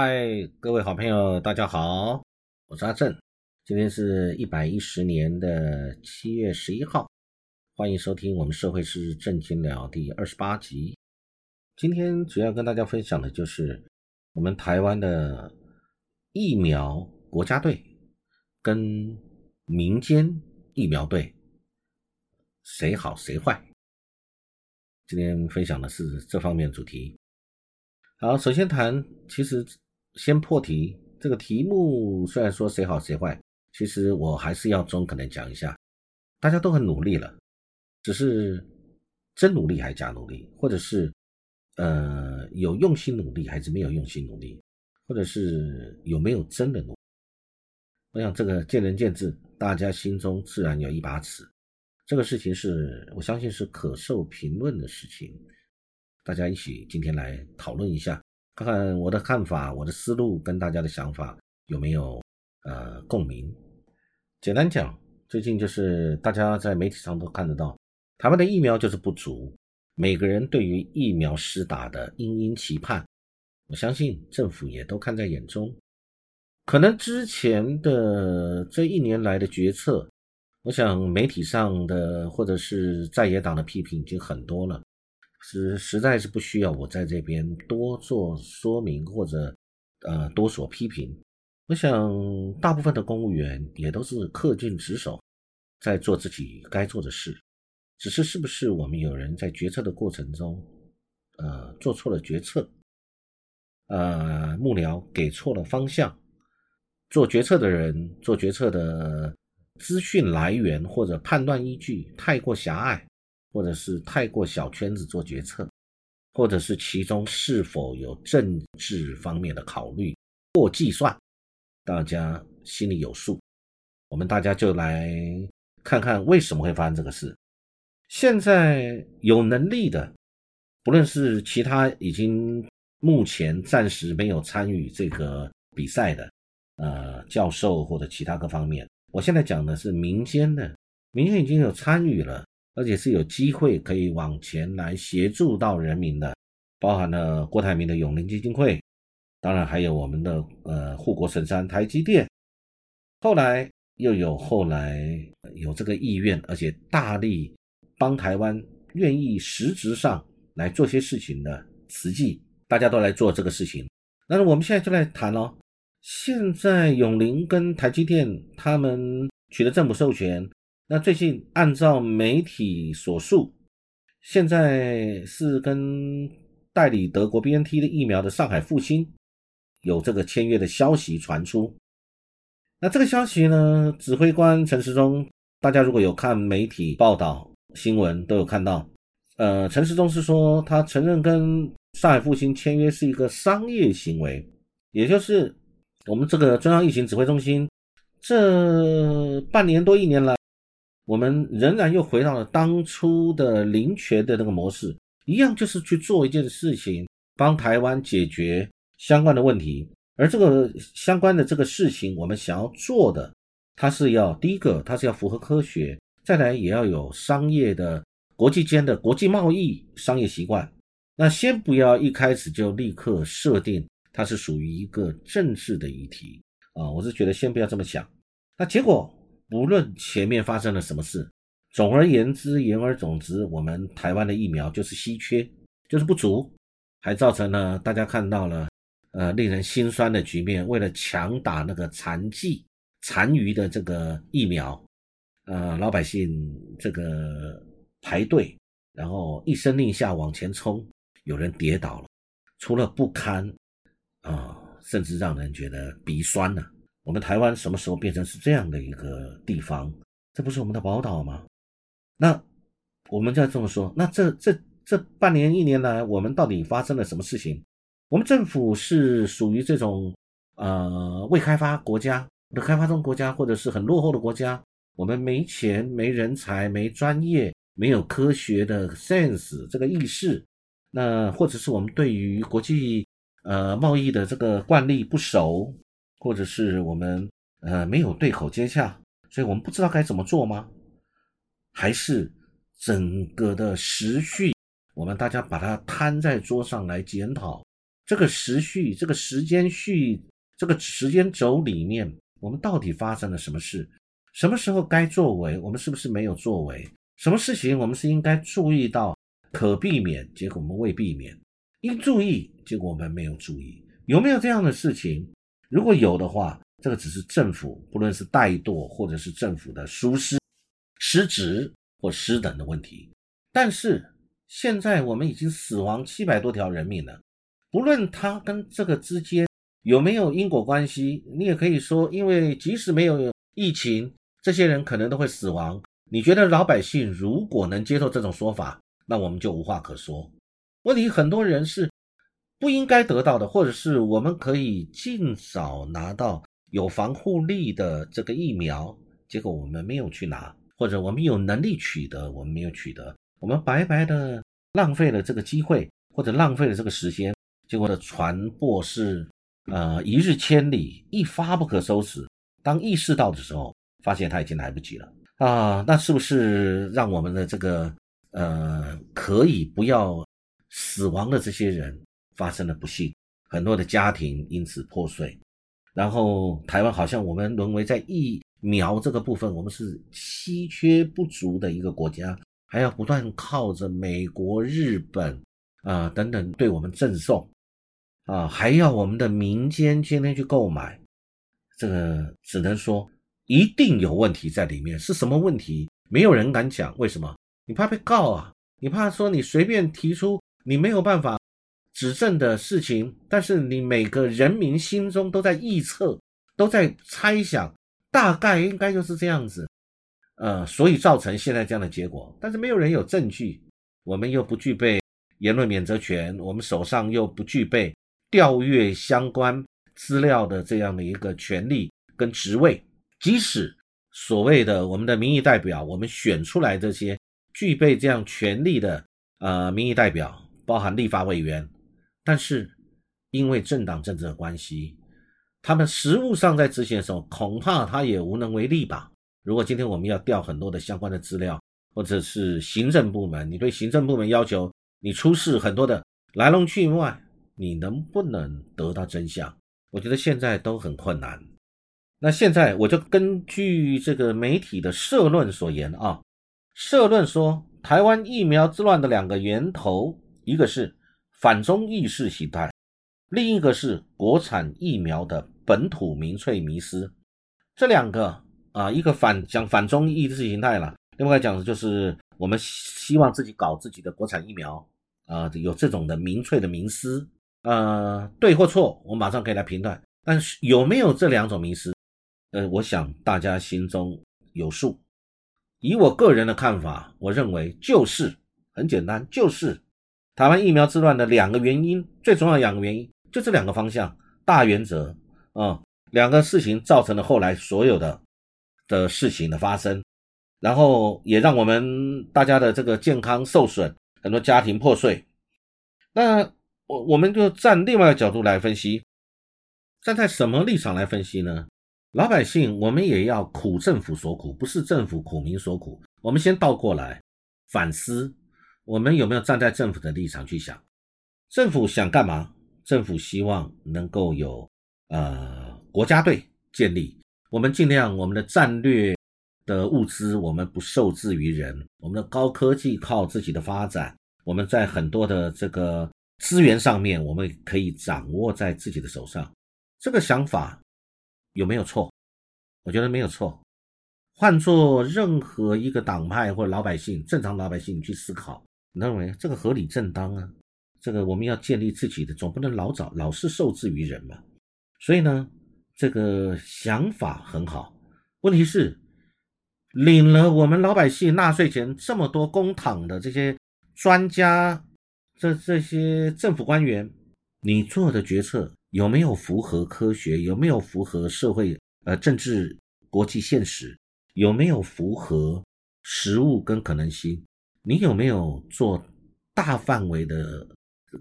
嗨，各位好朋友，大家好，我是阿正。今天是一百一十年的七月十一号，欢迎收听我们社会是正经聊第二十八集。今天主要跟大家分享的就是我们台湾的疫苗国家队跟民间疫苗队谁好谁坏。今天分享的是这方面主题。好，首先谈，其实先破题。这个题目虽然说谁好谁坏，其实我还是要中肯的讲一下，大家都很努力了，只是真努力还是假努力，或者是呃有用心努力还是没有用心努力，或者是有没有真的努。我想这个见仁见智，大家心中自然有一把尺。这个事情是我相信是可受评论的事情。大家一起今天来讨论一下，看看我的看法、我的思路跟大家的想法有没有呃共鸣。简单讲，最近就是大家在媒体上都看得到，台湾的疫苗就是不足，每个人对于疫苗施打的殷殷期盼，我相信政府也都看在眼中。可能之前的这一年来的决策，我想媒体上的或者是在野党的批评已经很多了。实实在是不需要我在这边多做说明或者呃多所批评。我想大部分的公务员也都是恪尽职守，在做自己该做的事。只是是不是我们有人在决策的过程中，呃做错了决策，呃幕僚给错了方向，做决策的人做决策的资讯来源或者判断依据太过狭隘。或者是太过小圈子做决策，或者是其中是否有政治方面的考虑或计算，大家心里有数。我们大家就来看看为什么会发生这个事。现在有能力的，不论是其他已经目前暂时没有参与这个比赛的，呃，教授或者其他各方面，我现在讲的是民间的，民间已经有参与了。而且是有机会可以往前来协助到人民的，包含了郭台铭的永龄基金会，当然还有我们的呃护国神山台积电，后来又有后来有这个意愿，而且大力帮台湾，愿意实质上来做些事情的慈济，大家都来做这个事情。那我们现在就来谈喽。现在永龄跟台积电他们取得政府授权。那最近按照媒体所述，现在是跟代理德国 BNT 的疫苗的上海复兴有这个签约的消息传出。那这个消息呢，指挥官陈时中，大家如果有看媒体报道新闻，都有看到。呃，陈时中是说他承认跟上海复兴签约是一个商业行为，也就是我们这个中央疫情指挥中心这半年多一年来。我们仍然又回到了当初的林权的那个模式，一样就是去做一件事情，帮台湾解决相关的问题。而这个相关的这个事情，我们想要做的，它是要第一个，它是要符合科学，再来也要有商业的国际间的国际贸易商业习惯。那先不要一开始就立刻设定它是属于一个政治的议题啊，我是觉得先不要这么想。那结果。不论前面发生了什么事，总而言之，言而总之，我们台湾的疫苗就是稀缺，就是不足，还造成了大家看到了，呃，令人心酸的局面。为了强打那个残剂、残余的这个疫苗，呃，老百姓这个排队，然后一声令下往前冲，有人跌倒了，除了不堪，啊，甚至让人觉得鼻酸呢。我们台湾什么时候变成是这样的一个地方？这不是我们的宝岛吗？那我们再这么说，那这这这半年一年来，我们到底发生了什么事情？我们政府是属于这种呃未开发国家的开发中国家，或者是很落后的国家？我们没钱、没人才、没专业、没有科学的 sense 这个意识，那或者是我们对于国际呃贸易的这个惯例不熟？或者是我们呃没有对口接洽，所以我们不知道该怎么做吗？还是整个的时序，我们大家把它摊在桌上来检讨，这个时序、这个时间序、这个时间轴里面，我们到底发生了什么事？什么时候该作为，我们是不是没有作为？什么事情我们是应该注意到可避免，结果我们未避免；应注意，结果我们没有注意。有没有这样的事情？如果有的话，这个只是政府，不论是怠惰或者是政府的疏失、失职或失等的问题。但是现在我们已经死亡七百多条人命了。不论他跟这个之间有没有因果关系，你也可以说，因为即使没有疫情，这些人可能都会死亡。你觉得老百姓如果能接受这种说法，那我们就无话可说。问题很多人是不应该得到的，或者是我们可以尽早拿到有防护力的这个疫苗，结果我们没有去拿，或者我们有能力取得，我们没有取得，我们白白的浪费了这个机会，或者浪费了这个时间。结果的传播是，呃，一日千里，一发不可收拾。当意识到的时候，发现他已经来不及了啊！那是不是让我们的这个，呃，可以不要死亡的这些人发生了不幸，很多的家庭因此破碎。然后台湾好像我们沦为在疫苗这个部分，我们是稀缺不足的一个国家，还要不断靠着美国、日本啊等等对我们赠送。啊，还要我们的民间天天去购买，这个只能说一定有问题在里面。是什么问题？没有人敢讲。为什么？你怕被告啊？你怕说你随便提出你没有办法指证的事情，但是你每个人民心中都在臆测，都在猜想，大概应该就是这样子。呃，所以造成现在这样的结果。但是没有人有证据，我们又不具备言论免责权，我们手上又不具备。调阅相关资料的这样的一个权利跟职位，即使所谓的我们的民意代表，我们选出来这些具备这样权利的呃民意代表，包含立法委员，但是因为政党政治的关系，他们实务上在执行的时候，恐怕他也无能为力吧。如果今天我们要调很多的相关的资料，或者是行政部门，你对行政部门要求你出示很多的来龙去脉。你能不能得到真相？我觉得现在都很困难。那现在我就根据这个媒体的社论所言啊，社论说台湾疫苗之乱的两个源头，一个是反中意识形态，另一个是国产疫苗的本土民粹迷失。这两个啊，一个反讲反中意识形态了，另外讲的就是我们希望自己搞自己的国产疫苗啊，有这种的民粹的迷思。呃，对或错，我马上可以来评断。但是有没有这两种迷失？呃，我想大家心中有数。以我个人的看法，我认为就是很简单，就是台湾疫苗之乱的两个原因，最重要的两个原因，就这两个方向，大原则啊，两个事情造成了后来所有的的事情的发生，然后也让我们大家的这个健康受损，很多家庭破碎。那。我我们就站另外一个角度来分析，站在什么立场来分析呢？老百姓，我们也要苦政府所苦，不是政府苦民所苦。我们先倒过来反思，我们有没有站在政府的立场去想？政府想干嘛？政府希望能够有呃国家队建立，我们尽量我们的战略的物资，我们不受制于人，我们的高科技靠自己的发展，我们在很多的这个。资源上面，我们可以掌握在自己的手上，这个想法有没有错？我觉得没有错。换做任何一个党派或者老百姓，正常老百姓去思考，你认为这个合理正当啊？这个我们要建立自己的，总不能老早老是受制于人嘛。所以呢，这个想法很好。问题是，领了我们老百姓纳税钱这么多公帑的这些专家。这这些政府官员，你做的决策有没有符合科学？有没有符合社会呃政治国际现实？有没有符合实务跟可能性？你有没有做大范围的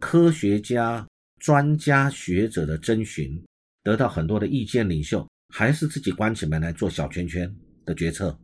科学家、专家学者的征询，得到很多的意见领袖，还是自己关起门来做小圈圈的决策？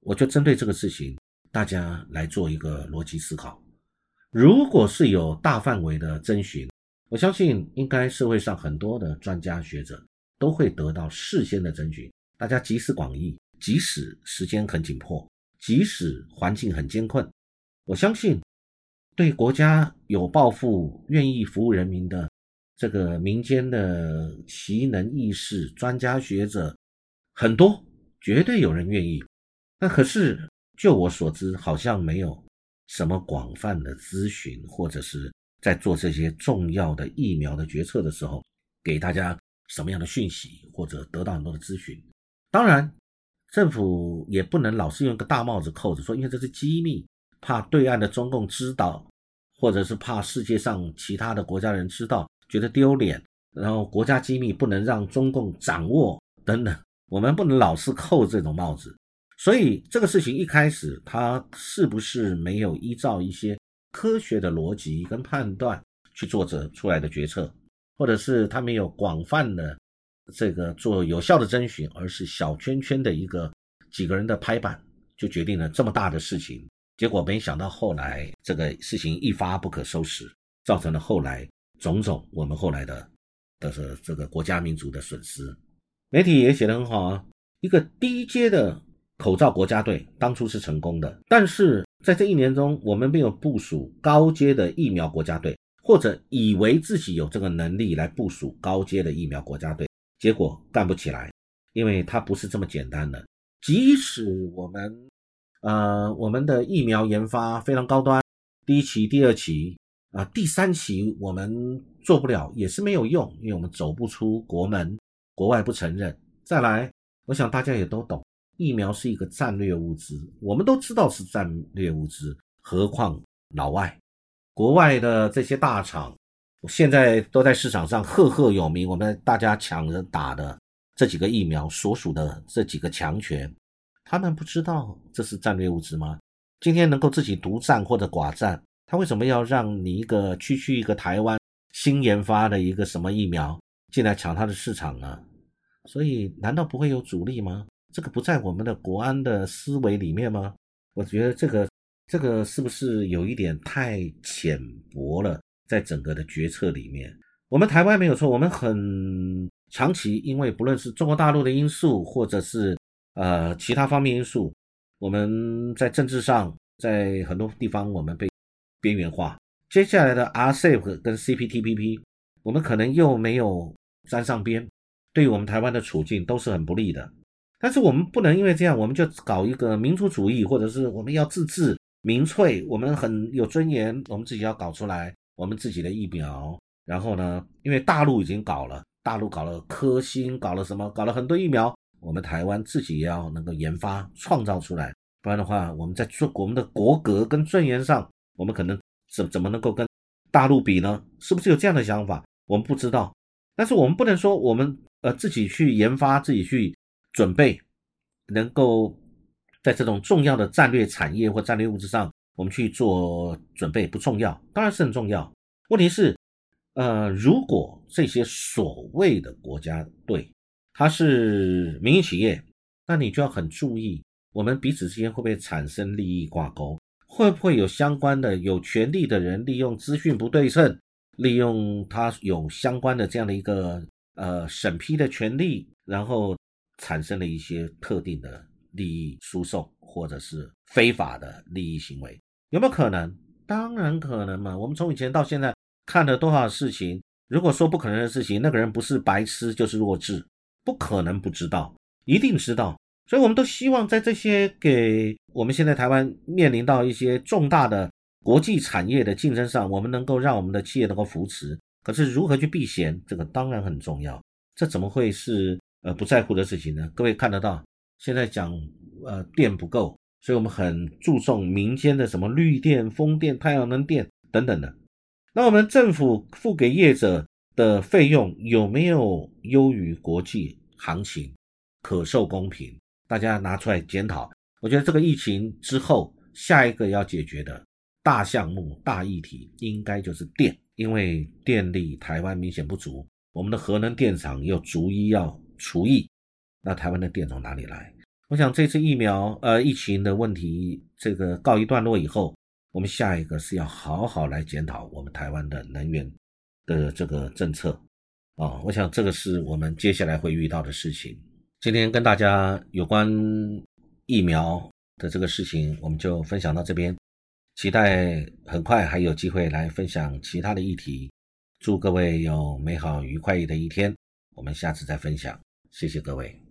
我就针对这个事情，大家来做一个逻辑思考。如果是有大范围的征询，我相信应该社会上很多的专家学者都会得到事先的征询，大家集思广益，即使时间很紧迫，即使环境很艰困，我相信对国家有抱负、愿意服务人民的这个民间的奇能异士、专家学者很多，绝对有人愿意。那可是就我所知，好像没有什么广泛的咨询或者是。在做这些重要的疫苗的决策的时候，给大家什么样的讯息，或者得到很多的咨询。当然，政府也不能老是用一个大帽子扣着说，因为这是机密，怕对岸的中共知道，或者是怕世界上其他的国家人知道，觉得丢脸，然后国家机密不能让中共掌握等等。我们不能老是扣这种帽子。所以这个事情一开始，他是不是没有依照一些？科学的逻辑跟判断去做着出来的决策，或者是他没有广泛的这个做有效的征询，而是小圈圈的一个几个人的拍板，就决定了这么大的事情。结果没想到后来这个事情一发不可收拾，造成了后来种种我们后来的的是这个国家民族的损失。媒体也写得很好啊，一个低阶的口罩国家队当初是成功的，但是。在这一年中，我们没有部署高阶的疫苗国家队，或者以为自己有这个能力来部署高阶的疫苗国家队，结果干不起来，因为它不是这么简单的。即使我们，呃，我们的疫苗研发非常高端，第一期、第二期啊，第三期我们做不了，也是没有用，因为我们走不出国门，国外不承认。再来，我想大家也都懂。疫苗是一个战略物资，我们都知道是战略物资，何况老外、国外的这些大厂，现在都在市场上赫赫有名。我们大家抢着打的这几个疫苗，所属的这几个强权，他们不知道这是战略物资吗？今天能够自己独占或者寡占，他为什么要让你一个区区一个台湾新研发的一个什么疫苗进来抢他的市场呢？所以，难道不会有阻力吗？这个不在我们的国安的思维里面吗？我觉得这个这个是不是有一点太浅薄了？在整个的决策里面，我们台湾没有错，我们很长期因为不论是中国大陆的因素，或者是呃其他方面因素，我们在政治上在很多地方我们被边缘化。接下来的 RCEP 跟 CPTPP，我们可能又没有沾上边，对于我们台湾的处境都是很不利的。但是我们不能因为这样，我们就搞一个民族主义，或者是我们要自治民粹，我们很有尊严，我们自己要搞出来我们自己的疫苗。然后呢，因为大陆已经搞了，大陆搞了科兴，搞了什么，搞了很多疫苗，我们台湾自己也要能够研发创造出来，不然的话，我们在做我们的国格跟尊严上，我们可能怎怎么能够跟大陆比呢？是不是有这样的想法？我们不知道。但是我们不能说我们呃自己去研发，自己去。准备能够在这种重要的战略产业或战略物资上，我们去做准备不重要，当然是很重要。问题是，呃，如果这些所谓的国家队它是民营企业，那你就要很注意，我们彼此之间会不会产生利益挂钩，会不会有相关的有权利的人利用资讯不对称，利用他有相关的这样的一个呃审批的权利，然后。产生了一些特定的利益输送，或者是非法的利益行为，有没有可能？当然可能嘛。我们从以前到现在看了多少事情，如果说不可能的事情，那个人不是白痴就是弱智，不可能不知道，一定知道。所以我们都希望在这些给我们现在台湾面临到一些重大的国际产业的竞争上，我们能够让我们的企业能够扶持。可是如何去避嫌，这个当然很重要。这怎么会是？呃，不在乎的事情呢？各位看得到，现在讲呃电不够，所以我们很注重民间的什么绿电、风电、太阳能电等等的。那我们政府付给业者的费用有没有优于国际行情，可受公平？大家拿出来检讨。我觉得这个疫情之后，下一个要解决的大项目、大议题，应该就是电，因为电力台湾明显不足，我们的核能电厂又逐一要。除疫，那台湾的电从哪里来？我想这次疫苗呃疫情的问题这个告一段落以后，我们下一个是要好好来检讨我们台湾的能源的这个政策啊，我想这个是我们接下来会遇到的事情。今天跟大家有关疫苗的这个事情，我们就分享到这边，期待很快还有机会来分享其他的议题。祝各位有美好愉快的一天，我们下次再分享，谢谢各位。